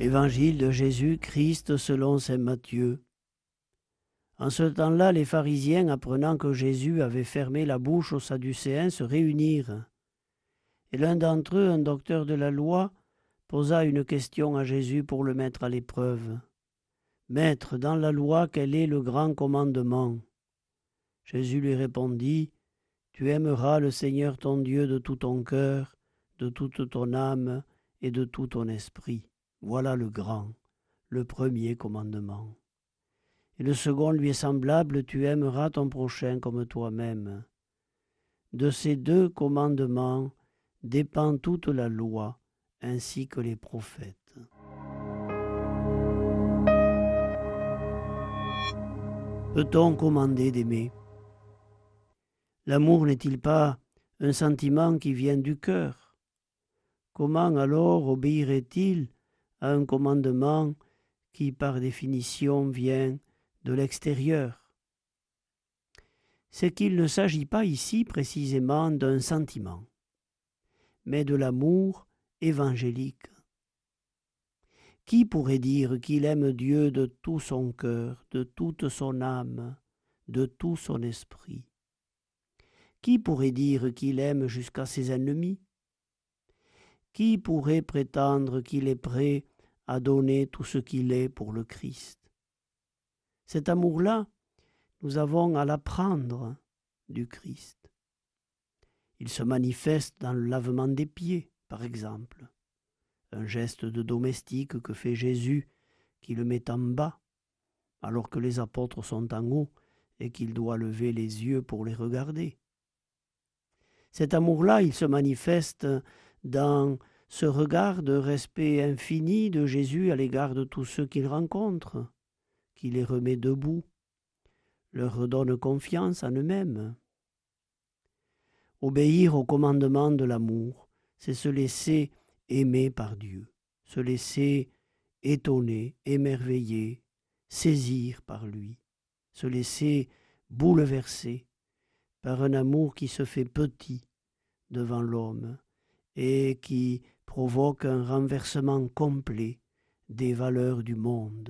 Évangile de Jésus-Christ selon saint Matthieu. En ce temps-là, les pharisiens, apprenant que Jésus avait fermé la bouche aux Sadducéens, se réunirent. Et l'un d'entre eux, un docteur de la loi, posa une question à Jésus pour le mettre à l'épreuve. Maître, dans la loi, quel est le grand commandement? Jésus lui répondit, Tu aimeras le Seigneur ton Dieu de tout ton cœur, de toute ton âme et de tout ton esprit. Voilà le grand, le premier commandement. Et le second lui est semblable, tu aimeras ton prochain comme toi-même. De ces deux commandements dépend toute la loi, ainsi que les prophètes. Peut-on commander d'aimer? L'amour n'est-il pas un sentiment qui vient du cœur? Comment alors obéirait-il un commandement qui par définition vient de l'extérieur. C'est qu'il ne s'agit pas ici précisément d'un sentiment, mais de l'amour évangélique. Qui pourrait dire qu'il aime Dieu de tout son cœur, de toute son âme, de tout son esprit? Qui pourrait dire qu'il aime jusqu'à ses ennemis? Qui pourrait prétendre qu'il est prêt à donner tout ce qu'il est pour le Christ? Cet amour-là, nous avons à l'apprendre du Christ. Il se manifeste dans le lavement des pieds, par exemple, un geste de domestique que fait Jésus qui le met en bas, alors que les apôtres sont en haut et qu'il doit lever les yeux pour les regarder. Cet amour-là, il se manifeste dans ce regard de respect infini de Jésus à l'égard de tous ceux qu'il rencontre, qui les remet debout, leur redonne confiance en eux-mêmes. Obéir au commandement de l'amour, c'est se laisser aimer par Dieu, se laisser étonner, émerveiller, saisir par lui, se laisser bouleverser par un amour qui se fait petit devant l'homme et qui provoque un renversement complet des valeurs du monde.